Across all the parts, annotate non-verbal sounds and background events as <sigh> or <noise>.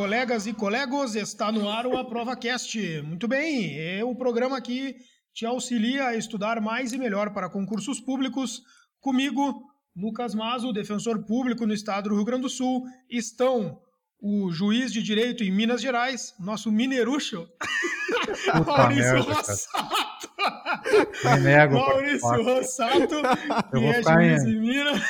Colegas e colegos, está no ar o Aprova Cast. Muito bem, é o programa que te auxilia a estudar mais e melhor para concursos públicos. Comigo, Lucas Mazo, defensor público no estado do Rio Grande do Sul, estão o juiz de direito em Minas Gerais, nosso minerucho, <laughs> Maurício Rossato. Me nego, Maurício Rossato, <laughs> Eu vou é ficar juiz em- em Minas.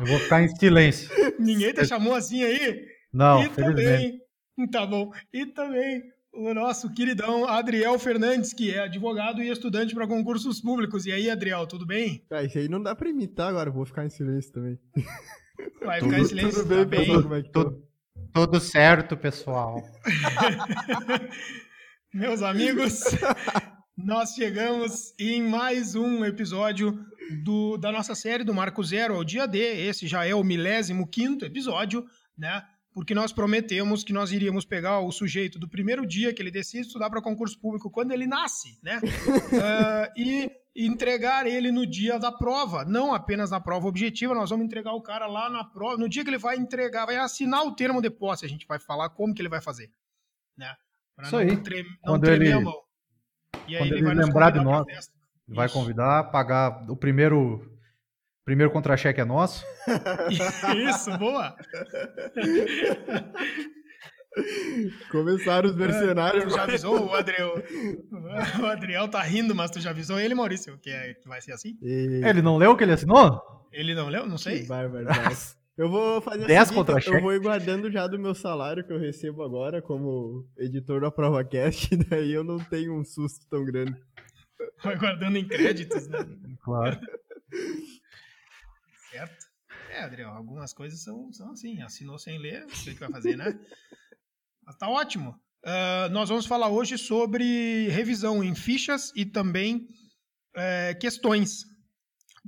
Eu vou ficar em silêncio. Ninguém te chamou assim aí? Não, e felizmente. também, <laughs> tá bom. E também o nosso queridão Adriel Fernandes, que é advogado e estudante para concursos públicos. E aí, Adriel, tudo bem? Ah, isso aí não dá pra imitar agora, vou ficar em silêncio também. <laughs> Vai Tudo- ficar em silêncio, Tudo bem, tá bem? pessoal, como é que tá? Tudo, tudo certo, pessoal. <laughs> Meus amigos, nós chegamos em mais um episódio do, da nossa série do Marco Zero ao Dia D. Esse já é o milésimo quinto episódio, né? Porque nós prometemos que nós iríamos pegar o sujeito do primeiro dia que ele decide estudar para concurso público, quando ele nasce, né? <laughs> Ah, e entregar ele no dia da prova, não apenas na prova objetiva, nós vamos entregar o cara lá na prova, no dia que ele vai entregar, vai assinar o termo de posse, a gente vai falar como que ele vai fazer, né? Pra Isso aí. trem- não Quando tremer ele- a mão. E aí quando ele ele vai lembrar de nós. Vai Isso. convidar, pagar o primeiro. Primeiro contra-cheque é nosso. <laughs> Isso, boa. <laughs> Começaram os mercenários. Tu já avisou o Adriel? O Adriel tá rindo, mas tu já avisou ele, Maurício, que, é, que vai ser assim? E... Ele não leu o que ele assinou? Ele não leu? Não sei. barbaridade. Eu vou fazer o Dez seguinte, contra-cheque. eu vou ir guardando já do meu salário que eu recebo agora como editor da ProvaCast, <laughs> daí eu não tenho um susto tão grande. Vai guardando em créditos, né? Claro. Certo? É, Adriel, algumas coisas são, são assim. Assinou sem ler, o que vai fazer, né? <laughs> Mas tá ótimo. Ah, nós vamos falar hoje sobre revisão em fichas e também eh, questões.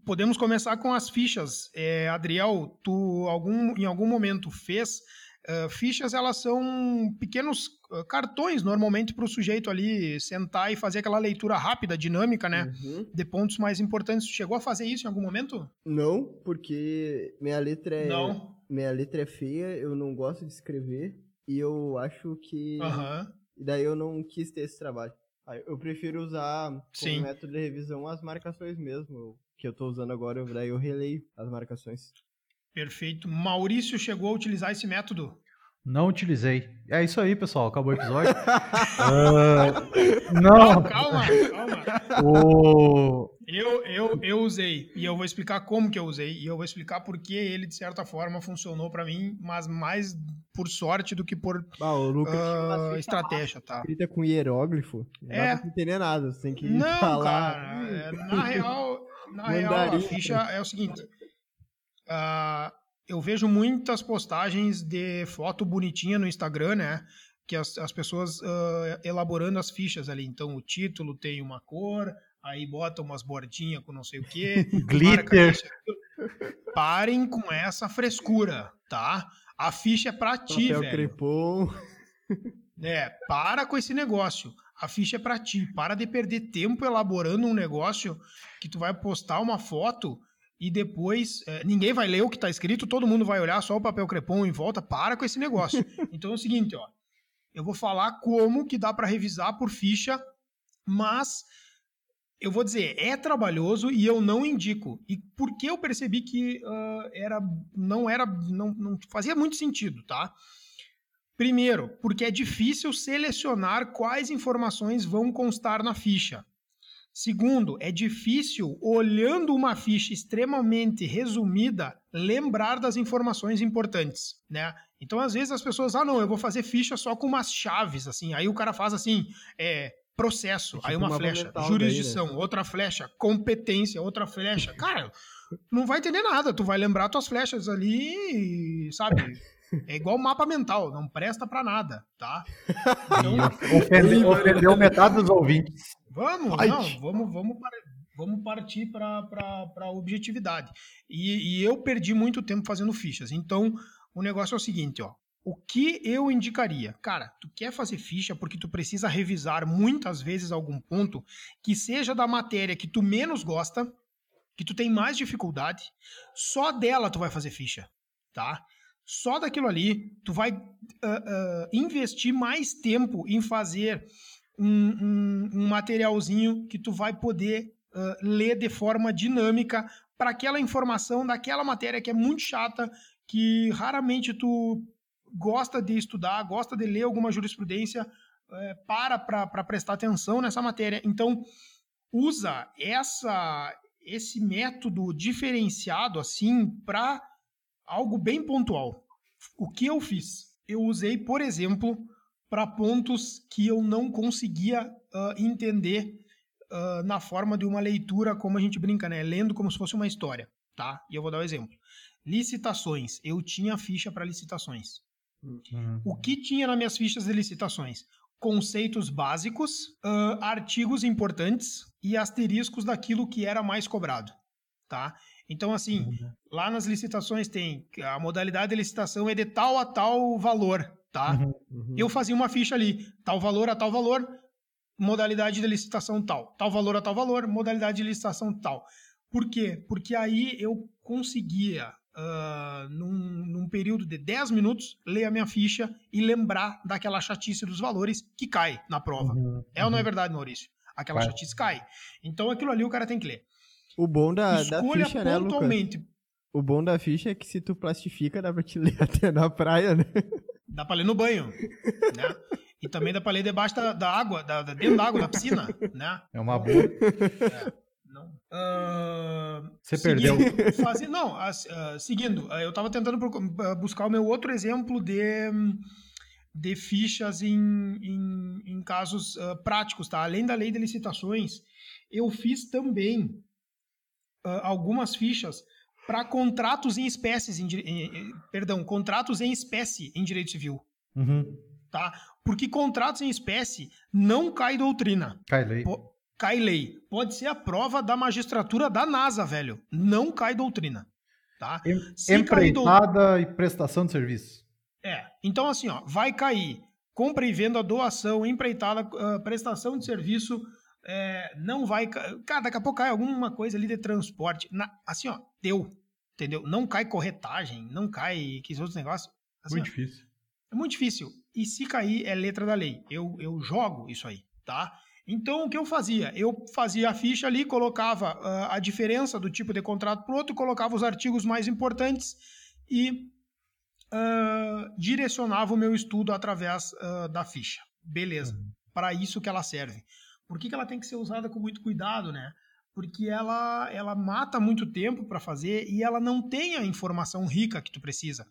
Podemos começar com as fichas. Eh, Adriel, tu algum, em algum momento fez eh, fichas, elas são pequenos cartões, normalmente, para o sujeito ali sentar e fazer aquela leitura rápida, dinâmica, né? Uhum. De pontos mais importantes. Chegou a fazer isso em algum momento? Não, porque minha letra é Não. minha letra é feia, eu não gosto de escrever e eu acho que e daí eu não quis ter esse trabalho. Eu prefiro usar como Sim. método de revisão as marcações mesmo, que eu tô usando agora, daí eu releio as marcações. Perfeito. Maurício chegou a utilizar esse método. Não utilizei. É isso aí, pessoal. Acabou o episódio. <laughs> Ah, não. Calma, calma. O... Eu, eu, eu usei. E eu vou explicar como que eu usei. E eu vou explicar por que ele, de certa forma, funcionou pra mim, mas mais por sorte do que por Ah, o Lucas ficha estratégia, tá? escrita com hieróglifo. Não É. dá pra entender nada, você tem que Não, falar. cara. é, na real, na real, a ficha é o seguinte. ah, eu vejo muitas postagens de foto bonitinha no Instagram, né? Que as, as pessoas ah, elaborando as fichas ali. Então, o título tem uma cor, aí bota umas bordinhas com não sei o quê. <laughs> Glitter. marca. Parem com essa frescura, tá? A ficha é pra ti, Papel velho. crepom. É, para com esse negócio. A ficha é pra ti. Para de perder tempo elaborando um negócio que tu vai postar uma foto e depois é, ninguém vai ler o que tá escrito, todo mundo vai olhar só o papel crepom em volta. Para com esse negócio. <laughs> Então é o seguinte, ó. Eu vou falar como que dá pra revisar por ficha, mas eu vou dizer, é trabalhoso e eu não indico. E por que eu percebi que ah, era, não era, não, não fazia muito sentido, tá? Primeiro, porque é difícil selecionar quais informações vão constar na ficha. Segundo, é difícil, olhando uma ficha extremamente resumida, lembrar das informações importantes, né? Então, às vezes as pessoas, ah, não, eu vou fazer ficha só com umas chaves, assim. Aí o cara faz assim, é, processo, É tipo aí uma uma flecha, mental jurisdição, outra flecha, competência, outra flecha. Cara, não vai entender nada. Tu vai lembrar tuas flechas ali, sabe? É igual mapa mental, não presta pra nada, tá? <laughs> Então, Ofendeu, <laughs> ofendeu metade dos ouvintes. Vamos, Ai. não, vamos, vamos, vamos partir para a objetividade. E, e eu perdi muito tempo fazendo fichas. Então, o negócio é o seguinte, ó. O que eu indicaria? Cara, tu quer fazer ficha porque tu precisa revisar muitas vezes algum ponto que seja da matéria que tu menos gosta, que tu tem mais dificuldade, só dela tu vai fazer ficha, tá? Só daquilo ali, tu vai uh, uh, investir mais tempo em fazer um, um, um materialzinho que tu vai poder uh, ler de forma dinâmica para aquela informação daquela matéria que é muito chata, que raramente tu gosta de estudar, gosta de ler alguma jurisprudência, para para prestar atenção nessa matéria. Então, usa essa esse método diferenciado assim para algo bem pontual. O que eu fiz? Eu usei, por exemplo, para pontos que eu não conseguia uh, entender uh, na forma de uma leitura, como a gente brinca, né? Lendo como se fosse uma história, tá? E eu vou dar um exemplo. Licitações. Eu tinha ficha para licitações. Uhum. O que tinha nas minhas fichas de licitações? conceitos básicos, uh, artigos importantes e asteriscos daquilo que era mais cobrado, tá? Então, assim, uhum. lá nas licitações tem a modalidade de licitação é de tal a tal valor, tá? Uhum. Uhum. Eu fazia uma ficha ali, tal valor a tal valor, modalidade de licitação tal, tal valor a tal valor, modalidade de licitação tal. Por quê? Porque aí eu conseguia uh, num, num, período de 10 minutos, ler a minha ficha e lembrar daquela chatice dos valores que cai na prova. Uhum, é ou não é uhum. verdade, Maurício? Aquela chatice cai. Então aquilo ali o cara tem que ler. O bom da, da ficha, né, pontualmente. Lucas? O bom da ficha é que se tu plastifica, dá pra te <laughs> ler até na praia, né? Dá pra ler no banho, né? E também dá pra ler debaixo da, da água, da, dentro da água, da piscina, né? É uma boa. É. Não. Uh, Você seguindo, perdeu. Fazer, não, uh, seguindo, uh, eu estava tentando buscar o meu outro exemplo de, de fichas em, em, em casos práticos, tá? Além da lei de licitações, eu fiz também algumas fichas para contratos em espécies, em, em, perdão, contratos em espécie em direito civil. Uhum. Tá? Porque contratos em espécie não cai doutrina. Cai lei. Po cai lei. Pode ser a prova da magistratura da NASA, velho. Não cai doutrina. Tá? Se Empreitada e prestação de serviço. É. Então, assim, ó, vai cair compra e venda, doação, empreitada, uh, prestação de serviço, é, não vai. Cara, daqui a pouco cai alguma coisa ali de transporte. Na, assim, ó, deu. Entendeu? Não cai corretagem, não cai que outros negócios. Assim, muito ó, difícil. É muito difícil. E se cair, é letra da lei. Eu, eu jogo isso aí, tá? Então, o que eu fazia? Eu fazia a ficha ali, colocava uh, a diferença do tipo de contrato para o outro, colocava os artigos mais importantes e uh, direcionava o meu estudo através uh, da ficha. Beleza. Uhum. Para isso que ela serve. Por que, que ela tem que ser usada com muito cuidado, né? Porque ela, ela mata muito tempo para fazer e ela não tem a informação rica que tu precisa.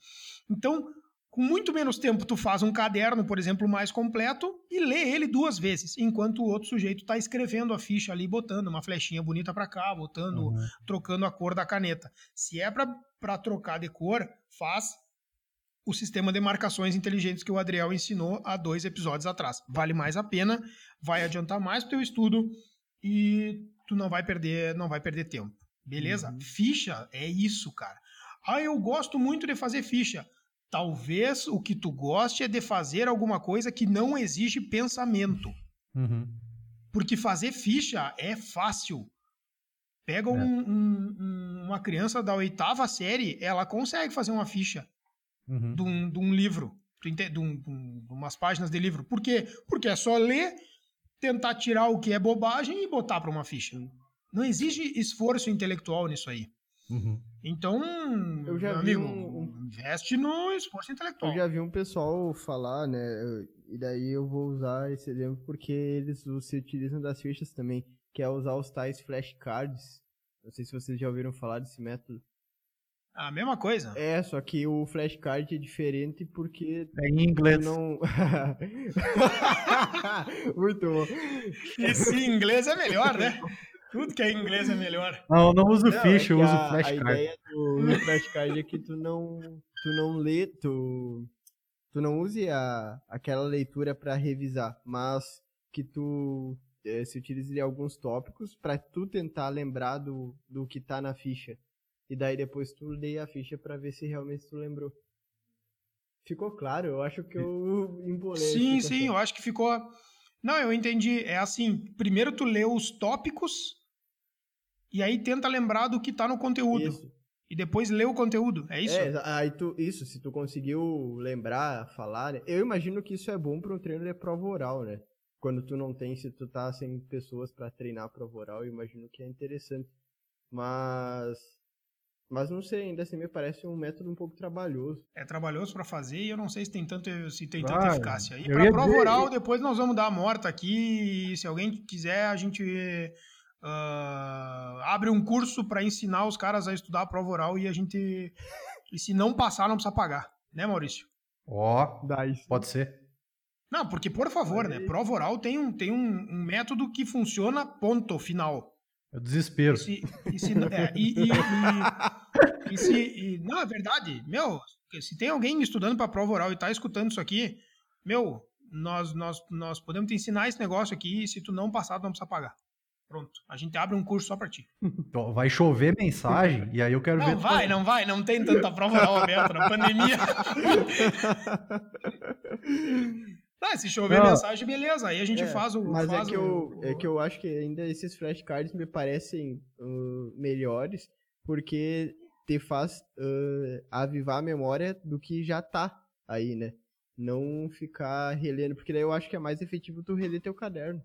Então, com muito menos tempo, tu faz um caderno, por exemplo, mais completo e lê ele duas vezes, enquanto o outro sujeito está escrevendo a ficha ali, botando uma flechinha bonita para cá, botando, uhum. trocando a cor da caneta. Se é para trocar de cor, faz o sistema de marcações inteligentes que o Adriel ensinou há dois episódios atrás. Vale mais a pena, vai adiantar mais o teu estudo e tu não vai perder, não vai perder tempo. Beleza? Uhum. Ficha é isso, cara. Ah, eu gosto muito de fazer ficha. Talvez o que tu goste é de fazer alguma coisa que não exige pensamento. Uhum. Porque fazer ficha é fácil. Pega é. um, um, uma criança da oitava série, ela consegue fazer uma ficha uhum. de, um, de, um, livro, de, um, de umas páginas de livro. Por quê? Porque é só ler, tentar tirar o que é bobagem e botar para uma ficha. Não exige esforço intelectual nisso aí. Uhum. Então, eu já amigo, um, um, investe no esforço intelectual. Eu já vi um pessoal falar, né? E daí eu vou usar esse exemplo porque eles se utilizam das fichas também, que é usar os tais flashcards. Não sei se vocês já ouviram falar desse método. A mesma coisa. É, só que o flashcard é diferente porque. É em inglês. Não... <laughs> Muito bom. Esse inglês é melhor, né? Tudo que é em inglês é melhor. Não, eu não uso não, ficha, é eu uso flashcard. A ideia do, do flashcard é que tu não, tu não lê, tu, tu não use a, aquela leitura para revisar, mas que tu é, se utilize alguns tópicos para tu tentar lembrar do, do que tá na ficha. E daí depois tu lê a ficha para ver se realmente tu lembrou. Ficou claro? Eu acho que eu embolei. Sim, sim, eu acho que ficou. Não, eu entendi. É assim, primeiro tu lê os tópicos e aí tenta lembrar do que está no conteúdo. Isso. e depois ler o conteúdo. É isso? É, aí tu, isso, se tu conseguiu lembrar, falar, né? Eu imagino que isso é bom para um treino de prova oral, né? Quando tu não tem, se tu tá sem pessoas para treinar prova oral, eu imagino que é interessante. Mas mas não sei, ainda assim me parece um método um pouco trabalhoso. É trabalhoso para fazer e eu não sei se tem, tanto, se tem tanta eficácia. E para prova dizer... oral, depois nós vamos dar a morta aqui. E se alguém quiser, a gente uh, abre um curso para ensinar os caras a estudar a prova oral e a gente. E se não passar, não precisa pagar. Né, Maurício? Ó, oh, pode ser. Não, porque, por favor, Aí. né? Prova oral tem, um, tem um, um método que funciona, ponto final. É o desespero. E se, e se, é, e, e, se não, é verdade. Meu, se tem alguém estudando para prova oral e tá escutando isso aqui, meu, nós, nós, nós podemos te ensinar esse negócio aqui e se tu não passar, tu não precisa pagar. Pronto, a gente abre um curso só para ti. Vai chover mensagem e aí eu quero não ver. Não vai, não vai, não tem tanta prova oral aberta na pandemia. <laughs> Ah, se chover não. mensagem, beleza. Aí a gente é, faz o. Mas é faz é, que o, eu, é que eu acho que ainda esses flashcards me parecem uh, melhores, porque te faz uh, avivar a memória do que já tá aí, né? Não ficar relendo, porque daí eu acho que é mais efetivo tu reler teu caderno.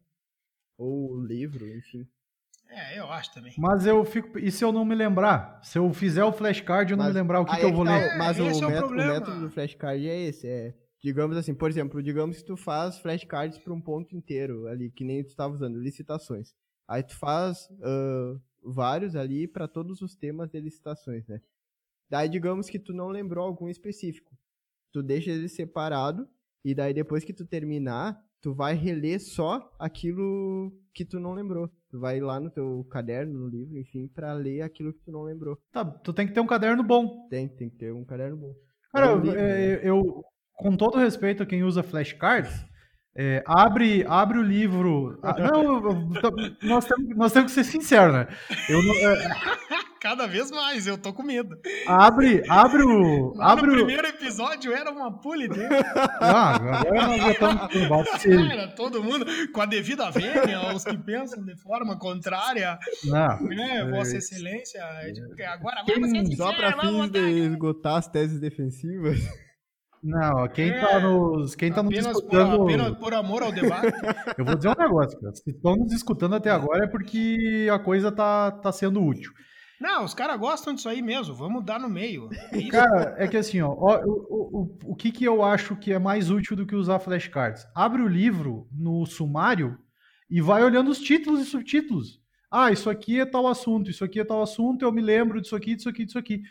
Ou livro, enfim. É, eu acho também. Mas eu fico. E se eu não me lembrar? Se eu fizer o flashcard e eu não me lembrar o que, que eu vou tá, ler? Mas o, é método, o, método, do flashcard é esse, é Digamos assim, por exemplo, digamos que tu faz flashcards para um ponto inteiro ali, que nem tu estava usando, licitações. Aí tu faz uh, vários ali para todos os temas de licitações, né? Daí digamos que tu não lembrou algum específico. Tu deixa ele separado e daí depois que tu terminar, tu vai reler só aquilo que tu não lembrou. Tu vai lá no teu caderno, no livro, enfim, para ler aquilo que tu não lembrou. Tá, tu tem que ter um caderno bom. Tem, tem que ter um caderno bom. Cara, é um livro, é, né? eu, com todo respeito a quem usa flashcards, é, abre, abre o livro. Ah, não, nós temos, nós temos que ser sinceros, né? Eu não, é... <laughs> Cada vez mais, eu tô com medo. Abre, abre o. Lá abre no primeiro episódio era uma pule dele. Ah, agora nós já estamos Era todo mundo com a devida vênia, os que pensam de forma contrária. Não. Né, Vossa Excelência. Agora vamos ser Só para fins de esgotar as teses defensivas. Não, quem tá é, tá nos. Quem tá nos escutando. Por, apenas por amor ao debate. <laughs> eu vou dizer um negócio, cara. Se estão nos escutando até agora é porque a coisa tá, tá sendo útil. Não, os caras gostam disso aí mesmo. Vamos dar no meio. É cara, é que assim, ó, ó o, o, o que, que eu acho que é mais útil do que usar flashcards? Abre o livro no sumário e vai olhando os títulos e subtítulos. Ah, isso aqui é tal assunto, isso aqui é tal assunto, eu me lembro disso aqui, disso aqui, disso aqui.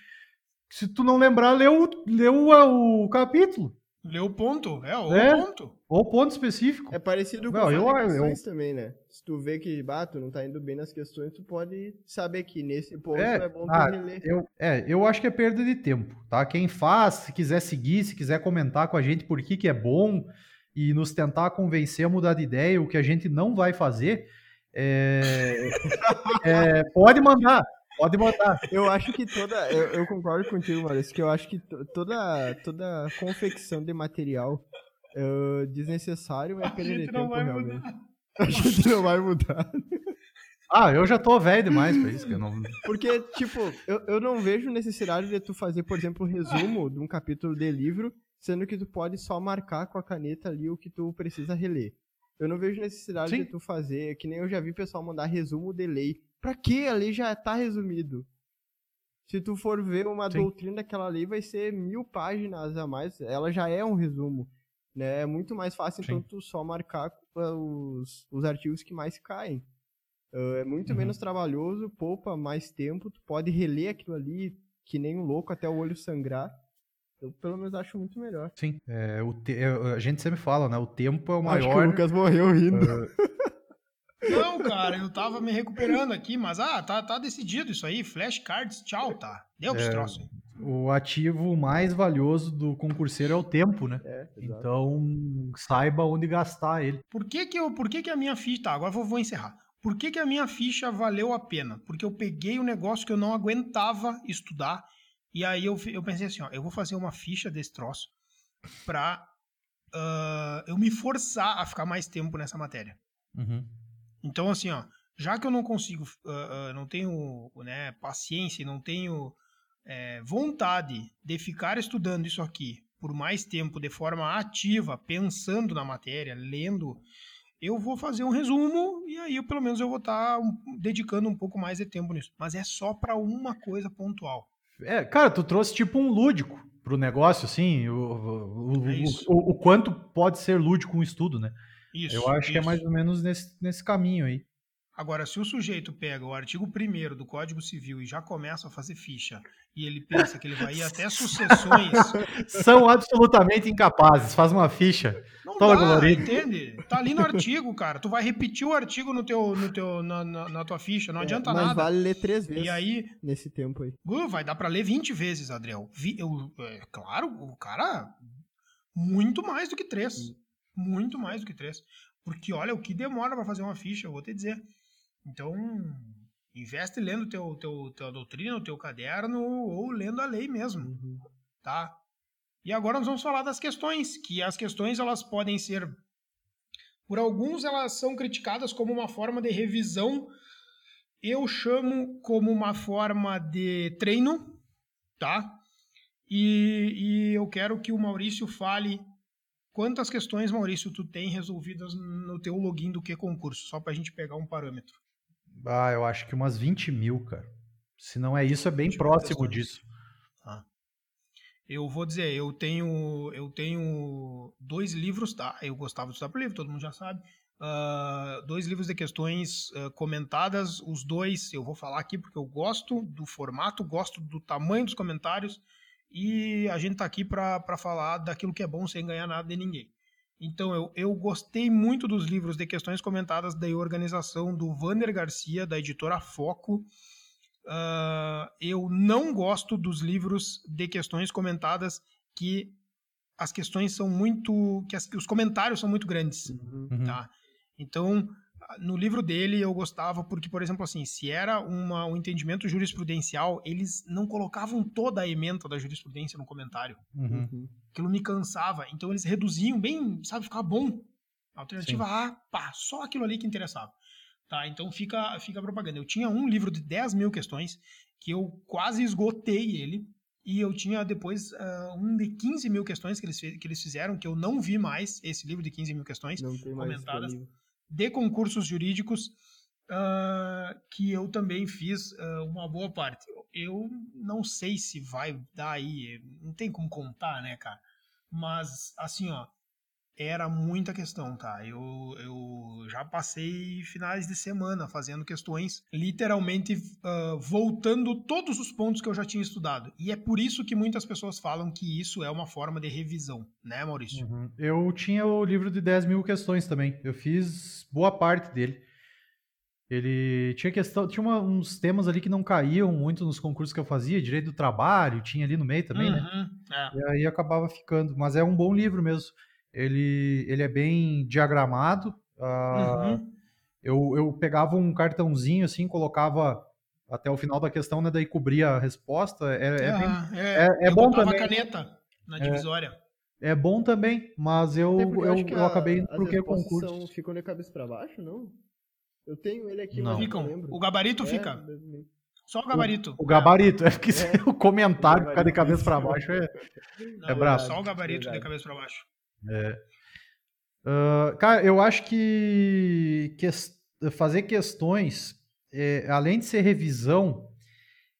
Se tu não lembrar, lê o, lê o, o capítulo. Lê o ponto, é, o é, ponto. Ou ponto específico. É parecido com não, eu, eu, também, né? Se tu vê que, bah, tu não tá indo bem nas questões, tu pode saber que nesse ponto é, é bom ah, tu reler. Eu, é, eu acho que é perda de tempo, tá? Quem faz, se quiser seguir, se quiser comentar com a gente por que que é bom e nos tentar convencer a mudar de ideia, o que a gente não vai fazer, é, <laughs> é, pode mandar. Pode botar. Eu acho que toda. Eu, eu concordo contigo, Maurício, que eu acho que toda, toda confecção de material uh, desnecessário é perder tempo, realmente. Mudar. <laughs> A gente não vai mudar. Ah, eu já tô velho demais pra isso. Que eu não... Porque, tipo, eu, eu não vejo necessidade de tu fazer, por exemplo, um resumo de um capítulo de livro, sendo que tu pode só marcar com a caneta ali o que tu precisa reler. Eu não vejo necessidade Sim. de tu fazer, que nem eu já vi pessoal mandar resumo de lei. Pra que ali já tá resumido? Se tu for ver uma Sim. doutrina daquela lei, vai ser mil páginas a mais. Ela já é um resumo. Né? É muito mais fácil, então, tu só marcar os, os artigos que mais caem. Uh, é muito uhum. menos trabalhoso, poupa mais tempo, tu pode reler aquilo ali que nem um louco até o olho sangrar. Eu, pelo menos, acho muito melhor. Sim, é, o te, é, a gente sempre fala, né? O tempo é o maior. Acho que o Lucas morreu rindo. Uh, Não, cara, eu tava me recuperando aqui, mas ah, tá, tá decidido isso aí. Flashcards, tchau, tá. Deu é, troço aí. O ativo mais valioso do concurseiro é o tempo, né? É, então, saiba onde gastar ele. Por que que, eu, por que, que a minha ficha... Tá, agora vou, vou encerrar. Por que, que a minha ficha valeu a pena? Porque eu peguei um negócio que eu não aguentava estudar e aí eu, eu pensei assim, ó, eu vou fazer uma ficha desse troço pra uh, eu me forçar a ficar mais tempo nessa matéria. Uhum. Então, assim, ó, já que eu não consigo, uh, uh, não tenho né, paciência, não tenho é, vontade de ficar estudando isso aqui por mais tempo de forma ativa, pensando na matéria, lendo, eu vou fazer um resumo e aí pelo menos eu vou estar tá dedicando um pouco mais de tempo nisso. Mas é só para uma coisa pontual. É, cara, tu trouxe tipo um lúdico pro negócio, assim, o, o, é o, o, quanto pode ser lúdico um estudo, né? Isso. Eu acho isso. que é mais ou menos nesse, nesse caminho aí. Agora, se o sujeito pega o artigo 1 do Código Civil e já começa a fazer ficha, e ele pensa que ele vai ir até sucessões. <laughs> São absolutamente incapazes. Faz uma ficha. Não toda dá, colorida. entende? Tá ali no artigo, cara. Tu vai repetir o artigo no teu, no teu, na, na, na tua ficha, não é, adianta mas nada. Mas vale ler três vezes. E aí, nesse tempo aí. Uh, vai dar para ler 20 vezes, Adriel. Vi, eu, é, claro, o cara. Muito mais do que três. Muito mais do que três. Porque olha o que demora para fazer uma ficha, eu vou te dizer. Então, investe lendo teu, teu, tua doutrina, o teu caderno, ou lendo a lei mesmo, uhum. tá? E agora nós vamos falar das questões, que as questões elas podem ser, por alguns elas são criticadas como uma forma de revisão, eu chamo como uma forma de treino, tá? E, e eu quero que o Maurício fale quantas questões, Maurício, tu tem resolvidas no teu login do que concurso, só para a gente pegar um parâmetro. Ah, eu acho que umas 20 mil, cara. Se não é isso, é bem próximo disso. Ah. Eu vou dizer, eu tenho, eu tenho dois livros, tá? Eu gostava de estudar por livro, todo mundo já sabe. Uh, dois livros de questões uh, comentadas, os dois eu vou falar aqui porque eu gosto do formato, gosto do tamanho dos comentários e a gente tá aqui para falar daquilo que é bom sem ganhar nada de ninguém. Então, eu, eu gostei muito dos livros de questões comentadas da organização do Vander Garcia, da editora Foco. Uh, eu não gosto dos livros de questões comentadas que as questões são muito. que as, os comentários são muito grandes. Uhum. Tá? Então, no livro dele eu gostava porque, por exemplo, assim, se era uma, um entendimento jurisprudencial, eles não colocavam toda a ementa da jurisprudência no comentário. Uhum. Aquilo me cansava. Então eles reduziam bem, sabe, ficava bom. Alternativa Sim. A, pá, só aquilo ali que interessava. Tá, então fica, fica a propaganda. Eu tinha um livro de 10 mil questões que eu quase esgotei ele. E eu tinha depois uh, um de 15 mil questões que eles, que eles fizeram, que eu não vi mais, esse livro de 15 mil questões comentadas de concursos jurídicos, uh, que eu também fiz uh, uma boa parte. Eu não sei se vai dar aí, não tem como contar, né, cara? Mas, assim, ó, era muita questão, tá? Eu, eu já passei finais de semana fazendo questões, literalmente uh, voltando todos os pontos que eu já tinha estudado. E é por isso que muitas pessoas falam que isso é uma forma de revisão, né, Maurício? Uhum. Eu tinha o livro de 10 mil questões também. Eu fiz boa parte dele. Ele tinha questão, tinha uma, uns temas ali que não caíam muito nos concursos que eu fazia, direito do trabalho, tinha ali no meio também, né? uhum, né? É. E aí acabava ficando. Mas é um bom livro mesmo ele, ele é bem diagramado. Uh, uhum. eu, eu pegava um cartãozinho assim, colocava até o final da questão, né? Daí cobria a resposta. É, é, é, bem, é, é, é bom também. caneta na divisória. É, é bom também, mas eu, eu, eu, eu acabei indo pro que concurso. Ficou de cabeça para baixo, não? Eu tenho ele aqui, não. Ficam. O gabarito é, fica. Só o gabarito. O, o gabarito, é porque é. <laughs> o comentário ficar de cabeça para baixo é, não, é brabo. Só o gabarito de cabeça para baixo. É. Uh, cara, eu acho que, que fazer questões, é, além de ser revisão,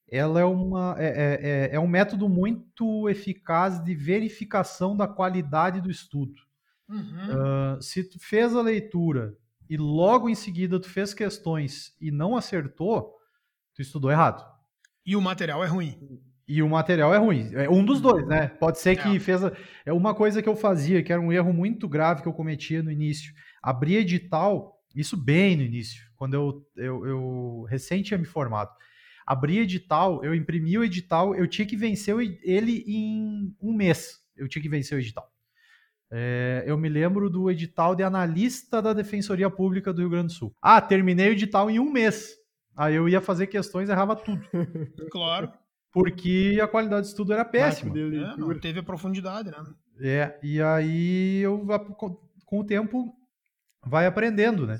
ela é, uma, é, é, é, é, um método muito eficaz de verificação da qualidade do estudo. Uhum. Uh, se tu fez a leitura e logo em seguida tu fez questões e não acertou, tu estudou errado. E o material é ruim. E o material é ruim. É um dos dois, né? Pode ser que é. fez. É uma coisa que eu fazia, que era um erro muito grave que eu cometia no início. Abrir edital, isso bem no início, quando eu, eu, eu recém tinha me formado. Abri edital, eu imprimi o edital, eu tinha que vencer ele em um mês. Eu tinha que vencer o edital. É, eu me lembro do edital de analista da Defensoria Pública do Rio Grande do Sul. Ah, terminei o edital em um mês. Aí eu ia fazer questões, errava tudo. <laughs> Claro porque a qualidade de estudo era péssima. É, não teve a profundidade, né? É, e aí eu, com o tempo, vai aprendendo, né?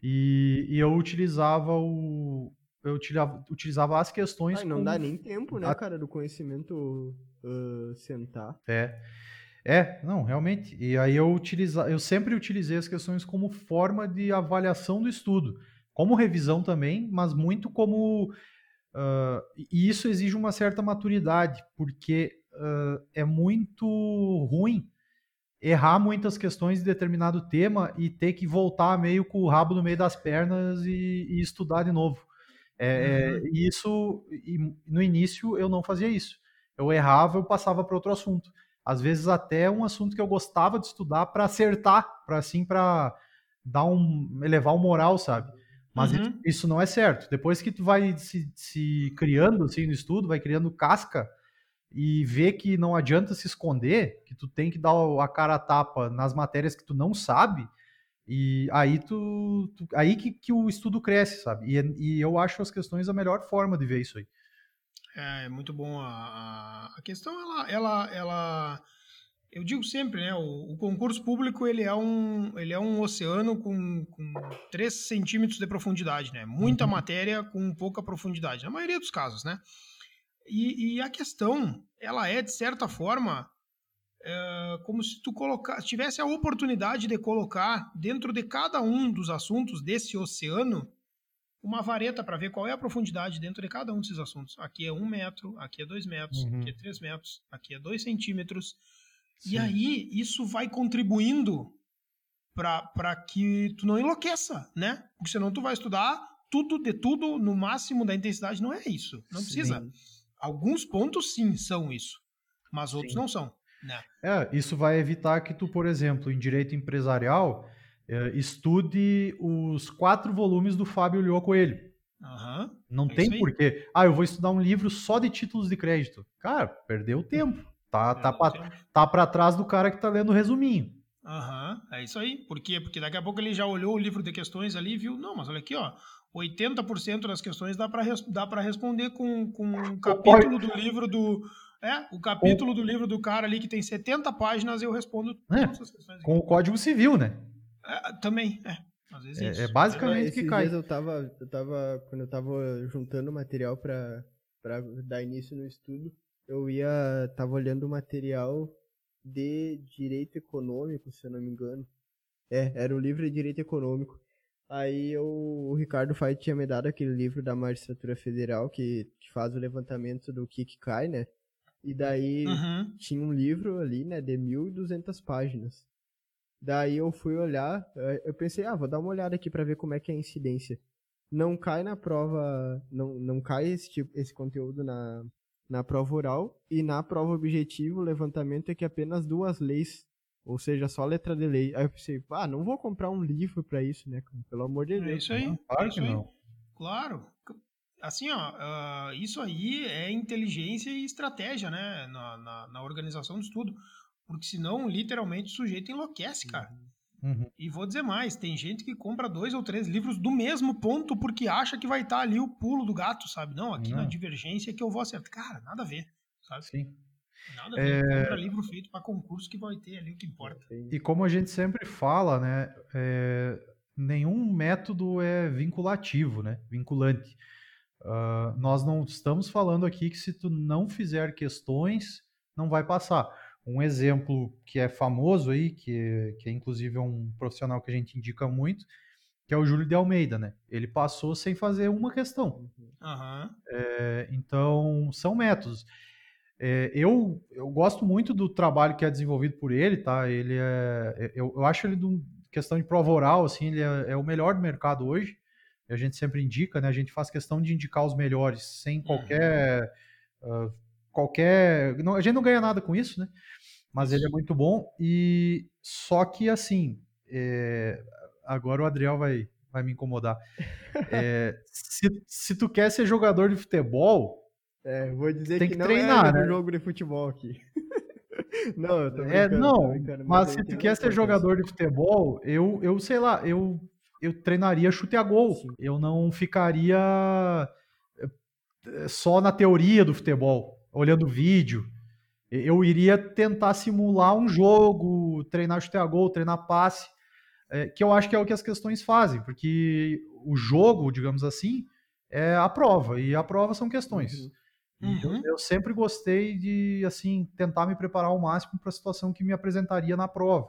E, e, eu utilizava o, eu utilizava, utilizava as questões. Ai, não como- dá nem tempo, né, a- cara, do conhecimento ah, sentar. É. É, não, realmente. E aí eu utiliza, eu sempre utilizei as questões como forma de avaliação do estudo, como revisão também, mas muito como ah, e isso exige uma certa maturidade, porque ah, é muito ruim errar muitas questões de determinado tema e ter que voltar meio com o rabo no meio das pernas e, e estudar de novo. É, é, e isso, no início eu não fazia isso. Eu errava, eu passava para outro assunto. Às vezes até um assunto que eu gostava de estudar para acertar, para assim, para dar um, elevar o moral, sabe? Mas Uhum. isso, não é certo. Depois que tu vai se, se criando assim no estudo, vai criando casca e vê que não adianta se esconder, que tu tem que dar a cara a tapa nas matérias que tu não sabe, e aí tu, tu- aí que, que o estudo cresce, sabe? E, e eu acho as questões a melhor forma de ver isso aí. É, é muito bom a, a, a questão, ela, ela, ela, eu digo sempre, né, o, o concurso público, ele é um, ele é um oceano com, com 3 centímetros de profundidade, né, muita Uhum. matéria com pouca profundidade, na maioria dos casos, né, e, e a questão, ela é, de certa forma, é, como se tu colocar, tivesse a oportunidade de colocar dentro de cada um dos assuntos desse oceano uma vareta para ver qual é a profundidade dentro de cada um desses assuntos. Aqui é um metro, aqui é dois metros, Uhum. aqui é três metros, aqui é dois centímetros. Sim. E aí isso vai contribuindo para que tu não enlouqueça, né? Porque senão tu vai estudar tudo de tudo no máximo da intensidade. Não é isso. Não precisa. Sim. Alguns pontos sim são isso, mas outros Sim. não são. Né? É, isso vai evitar que tu, por exemplo, em direito empresarial, eh, estude os quatro volumes do Fábio Lhó Coelho. Aham. Não É tem porquê. Ah, eu vou estudar um livro só de títulos de crédito. Cara, perdeu tempo. Tá, tá, É, pra, tem- tá pra trás do cara que tá lendo o resuminho. Aham, é isso aí. Por quê? Porque daqui a pouco ele já olhou o livro de questões ali e viu, não, mas olha aqui, ó, 80% das questões dá para dá para responder com, com um capítulo do livro do é, o capítulo do livro do cara ali que tem 70 páginas, eu respondo É, todas as questões. aqui. Com o Código Civil, né? É, também, é. Às vezes É- isso. é basicamente- Esses que cai. eu tava, eu tava, quando eu tava juntando material pra dar início no estudo, eu ia, tava olhando o material de direito econômico, se eu não me engano. É, era o livro de direito econômico. Aí eu, o Ricardo Fai tinha me dado aquele livro da magistratura federal que, que faz o levantamento do que que cai, né? E daí Uhum. tinha um livro ali, né, de 1.200 páginas. Daí eu fui olhar, eh, eu pensei, ah, vou dar uma olhada aqui pra ver como é que é a incidência. Não cai na prova, não, não cai esse, tipo, esse conteúdo na, na prova oral, e na prova objetiva o levantamento é que apenas duas leis, ou seja, só letra de lei. Aí eu pensei, ah, não vou comprar um livro pra isso, né, cara? pelo amor de É Deus. isso aí. Não, é claro isso que aí. não. Claro. Assim, ó, ah, isso aí é inteligência e estratégia, né? Na, na, na organização do estudo. Porque senão, literalmente, o sujeito enlouquece, cara. Uhum. E vou dizer mais, tem gente que compra dois ou três livros do mesmo ponto porque acha que vai estar ali o pulo do gato, sabe? Não, aqui na Não. divergência é que eu vou acertar. Cara, nada a ver, sabe? Sim. Nada a ver. Compra livro feito para concurso que vai ter ali o que importa. E como a gente sempre fala, né, é, nenhum método é vinculativo, né, vinculante. Ah, nós não estamos falando aqui que se tu não fizer questões, não vai passar. Um exemplo que é famoso aí, que, que é inclusive um profissional que a gente indica muito, que é o Júlio de Almeida, né? Ele passou sem fazer uma questão. Aham. É, então, são métodos. É, eu, eu gosto muito do trabalho que é desenvolvido por ele, tá? Ele é, eu, eu acho ele, de um- questão de prova oral, assim, ele é, é o melhor do mercado hoje. A gente sempre indica, né? A gente faz questão de indicar os melhores, sem qualquer. ah, qualquer. não- a gente não ganha nada com isso, né? Mas ele é muito bom. E só que, assim, é, agora o Adriel vai, vai me incomodar. <laughs> É, se, se tu quer ser jogador de futebol, É, vou dizer Tem que, que não treinar, é né? jogo de futebol aqui. <laughs> não, eu tô É, não, mas eu se tu quer ser jogador de futebol, eu, eu sei lá, eu, eu treinaria chute a gol. Sim. Eu não ficaria eh, só na teoria do futebol, olhando vídeo. Eu iria tentar simular um jogo, treinar chute a gol, treinar passe, eh, que eu acho que é o que as questões fazem, porque o jogo, digamos assim, é a prova. E a prova são questões. Uhum. Então, eu sempre gostei de, assim, tentar me preparar ao máximo para a situação que me apresentaria na prova.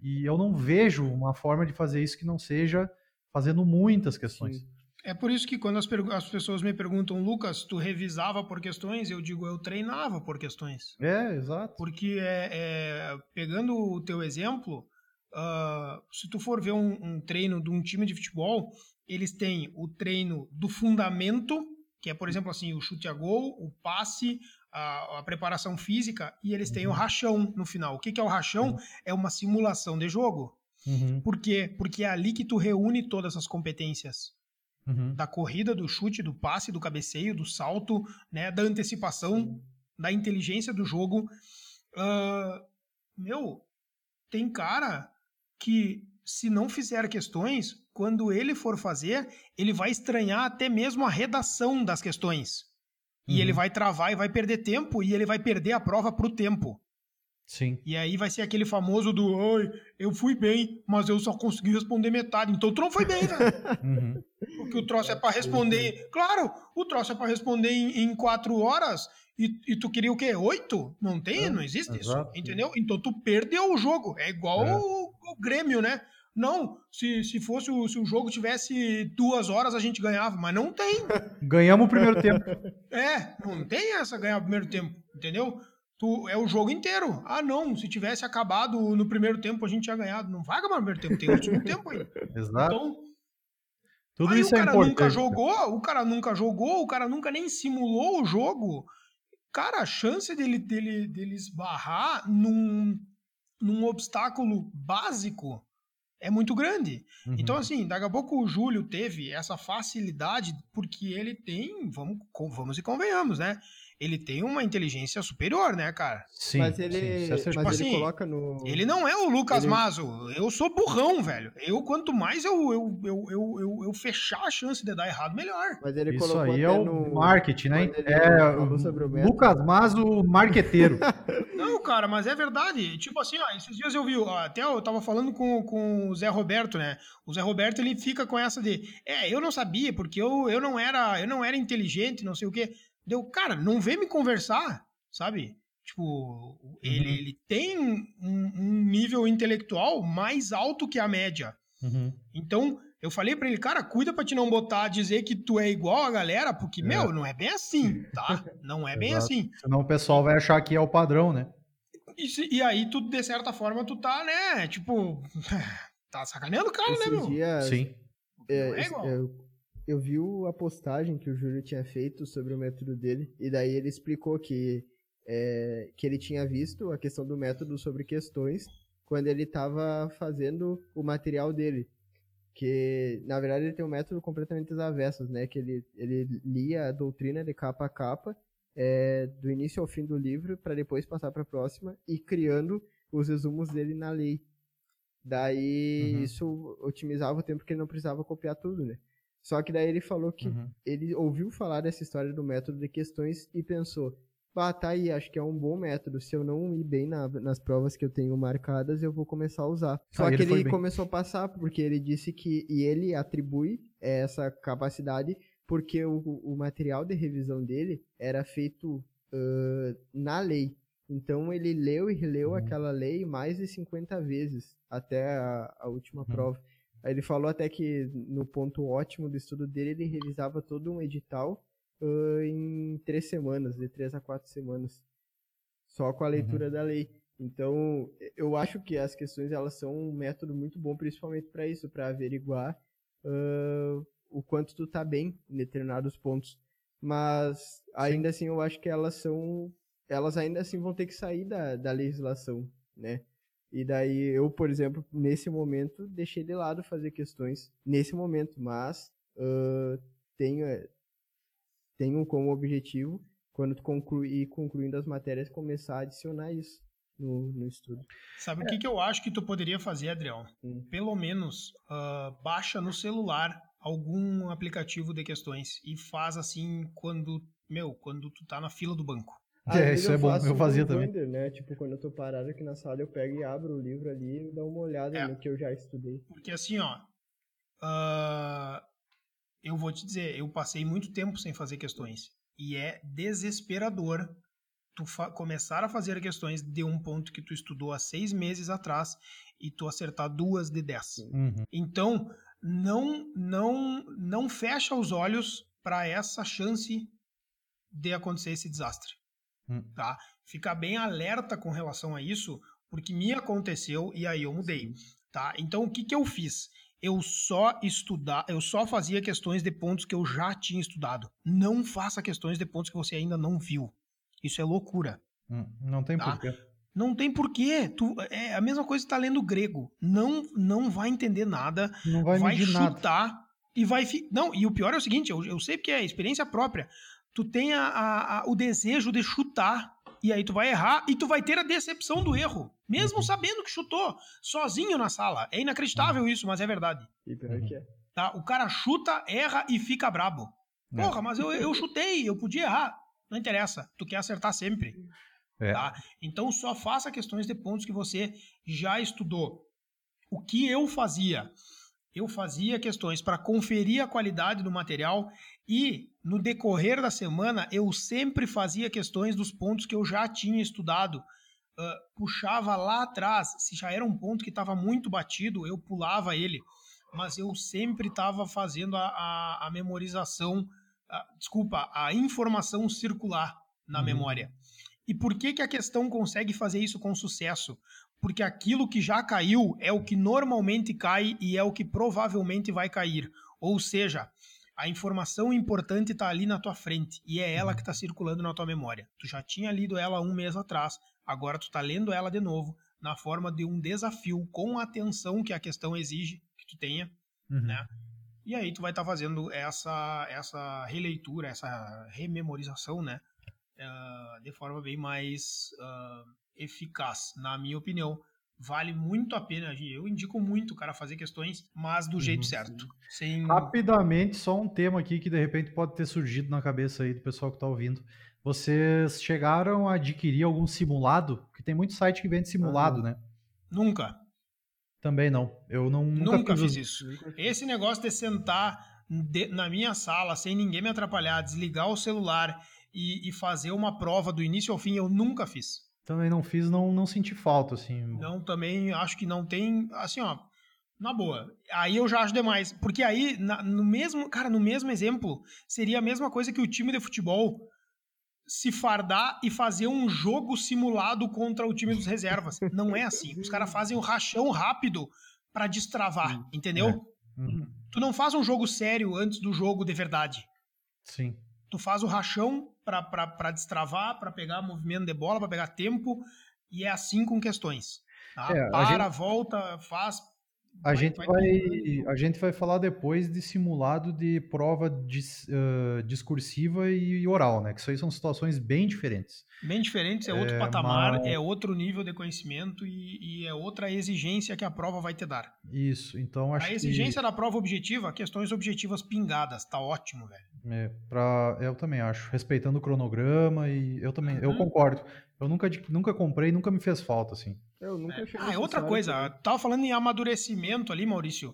E eu não vejo uma forma de fazer isso que não seja fazendo muitas questões. Sim. É por isso que quando as, as pessoas me perguntam, Lucas, tu revisava por questões? Eu digo, eu treinava por questões. É, exato. Porque, é, é, pegando o teu exemplo, ah, se tu for ver um, um treino de um time de futebol, eles têm o treino do fundamento, que é, por exemplo, assim, o chute a gol, o passe, a, a preparação física, e eles têm o rachão no final. O que, que é o rachão? É uma simulação de jogo. Uhum, Por quê? Porque é ali que tu reúne todas as competências uhum. da corrida, do chute, do passe, do cabeceio, do salto, né, da antecipação, da inteligência do jogo. Ah, meu, tem cara que se não fizer questões, quando ele for fazer, ele vai estranhar até mesmo a redação das questões. E Uhum. ele vai travar e vai perder tempo e ele vai perder a prova pro tempo. Sim. E aí vai ser aquele famoso do, oi, eu fui bem, mas eu só consegui responder metade. Então tu não foi bem, velho. <laughs> Uhum. Porque o troço é pra responder. Claro, o troço é pra responder em, em quatro horas e, e tu queria o quê? Oito? Não tem, É, não existe exato. isso. Entendeu? Então tu perdeu o jogo. É igual É. O, o Grêmio, né? Não, se, se fosse o, se o jogo tivesse duas horas, a gente ganhava, mas não tem. <laughs> Ganhamos o primeiro tempo. É, não tem essa ganhar o primeiro tempo, entendeu? Tu, é o jogo inteiro. Ah, não, se tivesse acabado no primeiro tempo, a gente tinha ganhado. Não vai acabar no primeiro tempo, tem o segundo tempo aí. <laughs> Exato. Então, Tudo Aí isso o é cara importante. nunca jogou, o cara nunca jogou, o cara nunca nem simulou o jogo. Cara, a chance dele, dele, dele esbarrar num, num obstáculo básico é muito grande. Uhum. Então, assim, daqui a pouco o Júlio teve essa facilidade porque ele tem, vamos, vamos e convenhamos, né? Ele tem uma inteligência superior, né, cara? sim, mas sim, ele, isso é mas ele Assim, coloca no. Ele não é o Lucas Ele- Mazo. Eu sou burrão, velho. Eu, quanto mais eu, eu, eu, eu, eu, eu fechar a chance de dar errado, melhor. Mas ele Isso colocou aí até é o no. marketing, né? ele É o o método. Lucas Mazo, marqueteiro. <laughs> Não, cara, mas é verdade. Tipo assim, ó, esses dias eu vi, ó, até eu tava falando com, com o Zé Roberto, né? O Zé Roberto, ele fica com essa de, é, eu não sabia, porque eu, eu não era, eu não era inteligente, não sei o quê. Deu, cara, não vem me conversar, sabe? Tipo, ele, Uhum. ele tem um, um nível intelectual mais alto que a média. Uhum. Então, eu falei pra ele, cara, cuida pra te não botar, dizer que tu é igual a galera, porque, É. meu, não é bem assim, tá? Não é <laughs> bem assim. Senão o pessoal vai achar que é o padrão, né? E, se- e aí, tu, de certa forma, tu tá, né, tipo, <laughs> tá sacaneando o cara, né, Esses meu? dias, Sim. é, é igual. Eu, vi a postagem que o Júlio tinha feito sobre o método dele, e daí ele explicou que, é, que ele tinha visto a questão do método sobre questões quando ele estava fazendo o material dele. Que, na verdade, ele tem um método completamente às avessas, né? Que ele, ele lia a doutrina de capa a capa, é, do início ao fim do livro, para depois passar para a próxima, e criando os resumos dele na lei. Daí, Uhum. isso otimizava o tempo que ele não precisava copiar tudo, né? Só que daí ele falou que Uhum. ele ouviu falar dessa história do método de questões e pensou, bah, tá aí, acho que é um bom método. Se eu não ir bem na- nas provas que eu tenho marcadas, eu vou começar a usar. Só Aí que ele ele começou a passar, porque ele disse que, e ele atribui essa capacidade porque o, o material de revisão dele era feito ãh, na lei. Então ele leu e releu Uhum. aquela lei mais de 50 vezes até a, a última Uhum. prova. Ele falou até que no ponto ótimo do estudo dele, ele revisava todo um edital ãh, em três semanas, de três a quatro semanas, só com a leitura da lei. Então, eu acho que as questões elas são um método muito bom, principalmente para isso, para averiguar ãh, o quanto tu tá bem em determinados pontos. Mas ainda assim, eu acho que elas são, elas ainda assim vão ter que sair da, da legislação, né? E daí eu, por exemplo, nesse momento, deixei de lado fazer questões nesse momento, mas ãh, tenho, eh, tenho como objetivo, quando tu concluir concluindo as matérias, começar a adicionar isso no, no estudo. Sabe o que, que eu acho que tu poderia fazer, Adriel? Hum. Pelo menos ah, baixa no celular algum aplicativo de questões e faz assim quando, meu, quando tu tá na fila do banco. É, isso é bom, eu fazia também. Wander, né? Tipo, quando eu tô parado aqui na sala, eu pego e abro o livro ali e dou uma olhada É. no que eu já estudei. Porque assim, ó, ah, eu vou te dizer, eu passei muito tempo sem fazer questões. E é desesperador tu começar a fazer questões de um ponto que tu estudou há seis meses atrás e tu acertar duas de dez. Uhum. Então, não, não, não fecha os olhos para essa chance de acontecer esse desastre. Uhum. Tá? Fica bem alerta com relação a isso, porque me aconteceu e aí eu mudei. Tá? Então, o que, que eu fiz? eu só estudar, eu só fazia questões de pontos que eu já tinha estudado. Não faça questões de pontos que você ainda não viu. Isso é loucura. Hum, não tem tá? porquê. Não tem porquê. Tu, é a mesma coisa que tá lendo grego. Não não vai entender nada. Não vai, vai chutar nada. e vai. Fi... Não, e o pior é o seguinte: eu, eu sei que é experiência própria. Tu tem a, a, a, o desejo de chutar e aí tu vai errar e tu vai ter a decepção do erro, mesmo uhum. sabendo que chutou sozinho na sala. É inacreditável isso, mas é verdade. E pior que é. Tá? O cara chuta, erra e fica brabo. É. Porra, mas eu, eu chutei, eu podia errar. Não interessa, tu quer acertar sempre. É. Tá? Então só faça questões de pontos que você já estudou. O que eu fazia? Eu fazia questões para conferir a qualidade do material e no decorrer da semana eu sempre fazia questões dos pontos que eu já tinha estudado. Uh, puxava lá atrás, se já era um ponto que estava muito batido, eu pulava ele. Mas eu sempre estava fazendo a, a, a memorização, desculpa, a informação circular na uhum. memória. E por que, que a questão consegue fazer isso com sucesso? Porque aquilo que já caiu é o que normalmente cai e é o que provavelmente vai cair. Ou seja, a informação importante está ali na tua frente e é ela que está circulando na tua memória. Tu já tinha lido ela um mês atrás, agora tu está lendo ela de novo na forma de um desafio com a atenção que a questão exige que tu tenha, uhum. né? E aí tu vai estar tá fazendo essa essa releitura, essa rememorização, né? Uh, de forma bem mais uh, eficaz, na minha opinião vale muito a pena. Eu indico muito o cara fazer questões, mas do jeito uhum, certo. Sem... Rapidamente, só um tema aqui que de repente pode ter surgido na cabeça aí do pessoal que está ouvindo. Vocês chegaram a adquirir algum simulado? Porque tem muito site que vende simulado, né? Nunca. Também não. Eu não, nunca, nunca fiz, fiz isso. Esse negócio de sentar de, na minha sala sem ninguém me atrapalhar, desligar o celular e, e fazer uma prova do início ao fim, eu nunca fiz. Também não fiz, não, não senti falta, assim. Não, também acho que não tem, assim, ó, na boa. Aí eu já acho demais. Porque aí, na, no mesmo, cara, no mesmo exemplo, seria a mesma coisa que o time de futebol se fardar e fazer um jogo simulado contra o time dos reservas. Não é assim. Os caras fazem o rachão rápido para destravar, entendeu? É. Uhum. Tu não faz um jogo sério antes do jogo de verdade. Sim. Tu faz o rachão para destravar, para pegar movimento de bola, para pegar tempo, e é assim com questões. Tá? É, para, gente... volta, faz. A, vai, gente vai, vai a gente vai falar depois de simulado de prova dis, uh, discursiva e oral, né? Que isso aí são situações bem diferentes. Bem diferentes, é outro é, patamar, mas... é outro nível de conhecimento e, e, é outra exigência que a prova vai te dar. Isso, então acho A exigência que... da prova objetiva, questões objetivas pingadas, tá ótimo, velho. É, pra, eu também acho, respeitando o cronograma e eu também, uhum. eu concordo. Eu nunca, nunca comprei, nunca me fez falta, assim. Eu nunca é. Ah, é outra coisa, também. tava falando em amadurecimento ali, Maurício.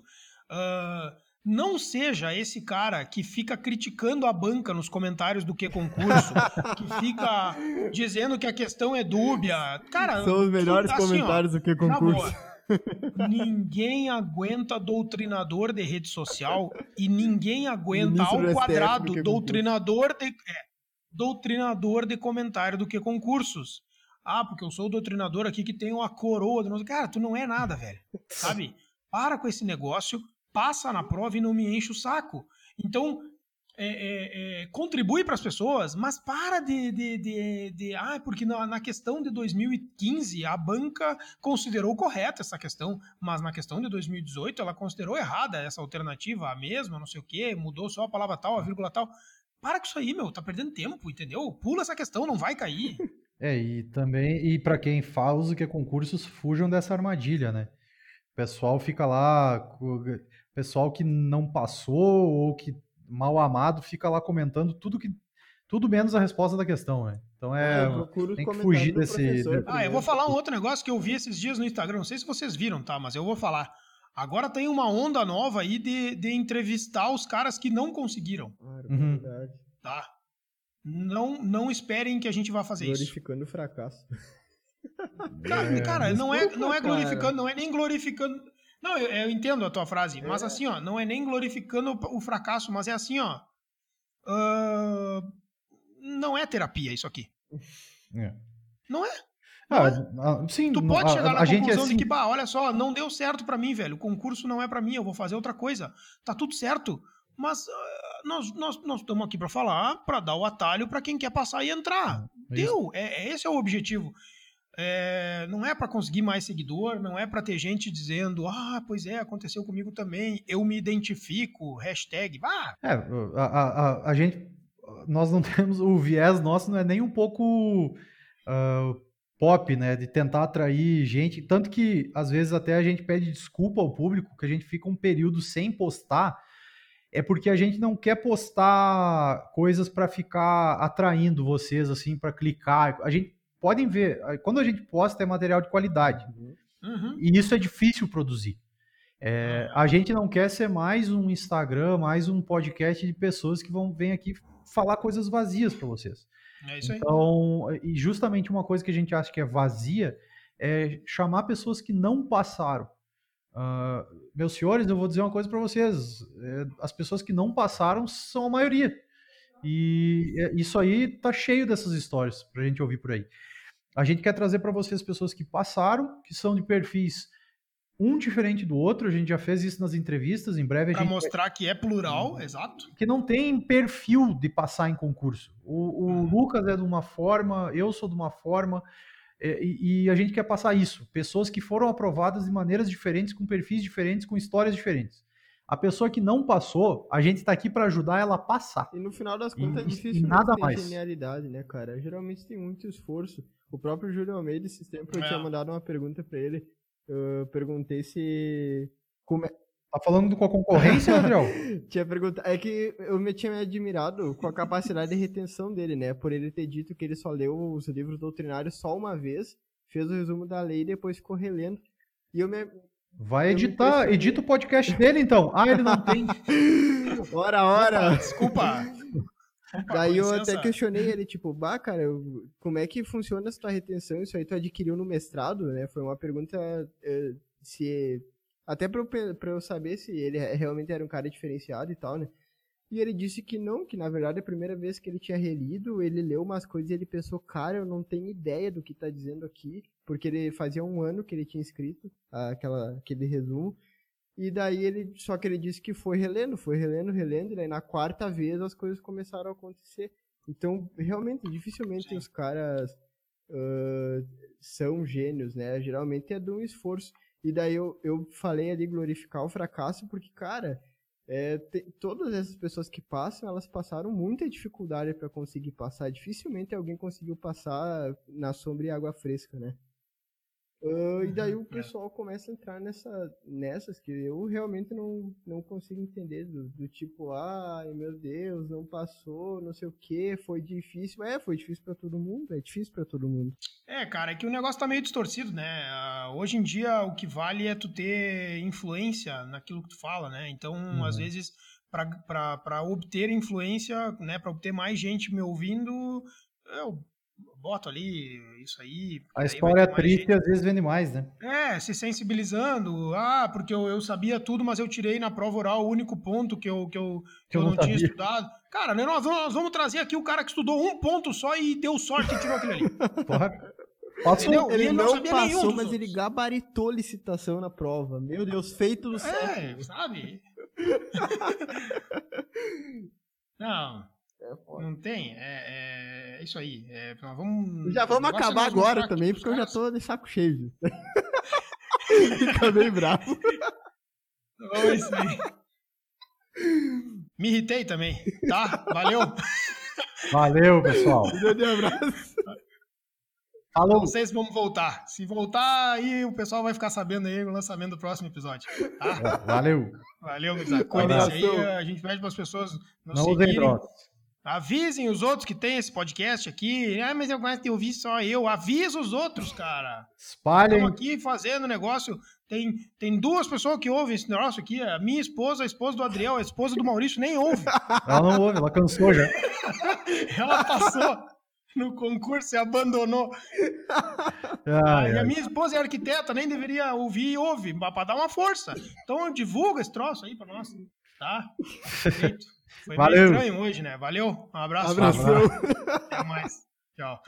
Uh, não seja esse cara que fica criticando a banca nos comentários do que concurso, <laughs> que fica dizendo que a questão é dúbia. Cara, são os melhores assim, comentários ó, do que concurso. ninguém aguenta doutrinador de rede social e ninguém aguenta ao quadrado do doutrinador de é, doutrinador de comentário do que concursos. Ah, porque eu sou o doutrinador aqui que tem uma coroa. Cara, tu não é nada, velho. <laughs> Sabe? Para com esse negócio passa na prova e não me enche o saco. Então, é, é, é, contribui para as pessoas, mas para de. de, de, de ah, porque na, na, questão de 2015 a banca considerou correta essa questão, mas na questão de 2018 ela considerou errada essa alternativa, a mesma, não sei o quê, mudou só a palavra tal, a vírgula tal. Para com isso aí, meu, tá perdendo tempo, entendeu? Pula essa questão, não vai cair. <laughs> É, e também, e para quem faz o que é concursos, fujam dessa armadilha, né? O pessoal fica lá pessoal que não passou ou que mal amado fica lá comentando tudo que tudo menos a resposta da questão, né? Então é, é tem que fugir desse. Ah, eu vou falar um outro negócio que eu vi esses dias no Instagram. Não sei se vocês viram, tá? Mas eu vou falar. Agora tem uma onda nova aí de, de entrevistar os caras que não conseguiram, Claro, Uhum. verdade. tá? Não, não esperem que a gente vá fazer isso. Glorificando o fracasso. <laughs> Cara, cara, não é, não é cara. glorificando, não é nem glorificando. Não, eu, eu entendo a tua frase, mas É. assim, ó, não é nem glorificando o, fracasso, mas é assim, ó. ah, não é terapia isso aqui. É. Não é. Ah, ah, sim, Tu pode a- chegar na a, gente conclusão assim, de que, bah, olha só, não deu certo pra mim, velho. O concurso não é pra mim, eu vou fazer outra coisa. Tá tudo certo. Mas ah, nós nós nós estamos aqui pra falar, pra dar o atalho pra quem quer passar e entrar. É isso. Deu. É, é- esse é o objetivo. É, não é pra conseguir mais seguidor, não é pra ter gente dizendo, ah, pois é, aconteceu comigo também, eu me identifico, hashtag, ah, É, a, a, a, a gente. Nós não <laughs> temos. O viés nosso não é nem um pouco ah, pop, né? De tentar atrair gente. Tanto que, às vezes, até a gente pede desculpa ao público, que a gente fica um período sem postar. É porque a gente não quer postar coisas para ficar atraindo vocês, assim, para clicar. A gente podem ver, quando a gente posta é material de qualidade. uhum, E isso é difícil produzir. É, a gente não quer ser mais um Instagram, mais um podcast de pessoas que vão vir aqui falar coisas vazias para vocês. É isso aí. Então, e justamente uma coisa que a gente acha que é vazia é chamar pessoas que não passaram. Ah, meus senhores, eu vou dizer uma coisa para vocês: é, as pessoas que não passaram são a maioria. E é, isso aí tá cheio dessas histórias pra gente ouvir por aí. A gente quer trazer para vocês pessoas que passaram, que são de perfis um diferente do outro. A gente já fez isso nas entrevistas. Em breve a Pra gente mostrar que é plural, exato. que não tem perfil de passar em concurso. O, o Uhum. Lucas é de uma forma, eu sou de uma forma, é, e, e a gente quer passar isso. Pessoas que foram aprovadas de maneiras diferentes, com perfis diferentes, com histórias diferentes. A pessoa que não passou, a gente está aqui para ajudar ela a passar. E no final das E- contas, e- e dificilmente nada tem mais. genialidade, né, cara? Geralmente tem muito esforço. O próprio Júlio Almeida, esses tempos, eu É. tinha mandado uma pergunta pra ele. Eu perguntei se... Como é... Tá falando com a concorrência, Adriel? <laughs> Tinha perguntado... É que eu me tinha me admirado com a capacidade de retenção dele, né? Por ele ter dito que ele só leu os livros doutrinários só uma vez, fez o resumo da lei e depois ficou relendo. E eu me... Vai Eu editar, edita o podcast dele então. Ah, ele não tem. <laughs> Ora, ora! Desculpa. Opa, <laughs> Daí eu licença. até questionei ele, tipo, bah, cara, eu- como é que funciona essa tua retenção? Isso aí tu adquiriu no mestrado, né? Foi uma pergunta eh, se. Até pra eu, pra eu saber se ele re- realmente era um cara diferenciado e tal, né? E ele disse que não, que na verdade a primeira vez que ele tinha relido, ele leu umas coisas e ele pensou, cara, eu não tenho ideia do que tá dizendo aqui, porque ele fazia um ano que ele tinha escrito aquela, aquele resumo. E daí ele, só que ele disse que foi relendo, foi relendo, relendo, e daí na quarta vez as coisas começaram a acontecer. Então, realmente, dificilmente Sim. os caras ah, são gênios, né? Geralmente é de um esforço. E daí eu, eu falei ali glorificar o fracasso, porque, cara, é, te- todas essas pessoas que passam, elas passaram muita dificuldade para conseguir passar. Dificilmente alguém conseguiu passar na sombra e água fresca, né? Ah, e daí o é. pessoal começa a entrar nessa, nessas que eu realmente não, não consigo entender. Do, do tipo, ai meu Deus, não passou, não sei o que, foi difícil. É, foi difícil para todo mundo, é difícil para todo mundo. É, cara, é que o negócio tá meio distorcido, né? Ah, Hoje em dia o que vale é tu ter influência naquilo que tu fala, né? Então, Uhum. às vezes, para obter influência, né, para obter mais gente me ouvindo, eu boto ali isso aí. A história é triste gente. e às vezes vende mais, né? É, se sensibilizando. Ah, porque eu, eu sabia tudo, mas eu tirei na prova oral o único ponto que eu, que eu, que eu não, tinha sabia. estudado. Cara, né, nós, vamos, nós vamos trazer aqui o cara que estudou um ponto só e deu sorte e tirou aquele ali. <laughs> Porra. Passou. Entendeu? E Ele ele não não passou, mas ele outros. gabaritou licitação na prova. Meu Deus, feito do céu. É, sabe? <laughs> Não, não tem. É, é isso aí. É, vamos, Já vamos é acabar agora também, porque eu já tô de saco cheio. <laughs> Fica bem bravo. É isso aí. Me irritei também, tá? Valeu. Valeu, pessoal. Grande abraço. Falou. Não sei se vamos voltar. Se voltar, aí o pessoal vai ficar sabendo aí o lançamento do próximo episódio. Tá? Valeu. Valeu, gurizada. Cuidem-se aí. A gente pede para as pessoas nos Não usem seguirem. drogas. Avisem os outros que tem esse podcast aqui. Ah, mas eu gosto de ouvir só eu. Avisa os outros, cara. Espalhem. Estamos aqui fazendo negócio. Tem, tem duas pessoas que ouvem esse negócio aqui. A minha esposa, a esposa do Adriel, a esposa do Maurício nem ouve. <laughs> Ela não ouve, ela cansou já. <laughs> Ela passou no concurso e abandonou. Ai, e a minha esposa é arquiteta, nem deveria ouvir e ouve, para dar uma força. Então divulga esse troço aí para nós. Tá? Feito. Foi Valeu. meio estranho hoje, né? Valeu. Um abraço. Abração. Até mais. Tchau.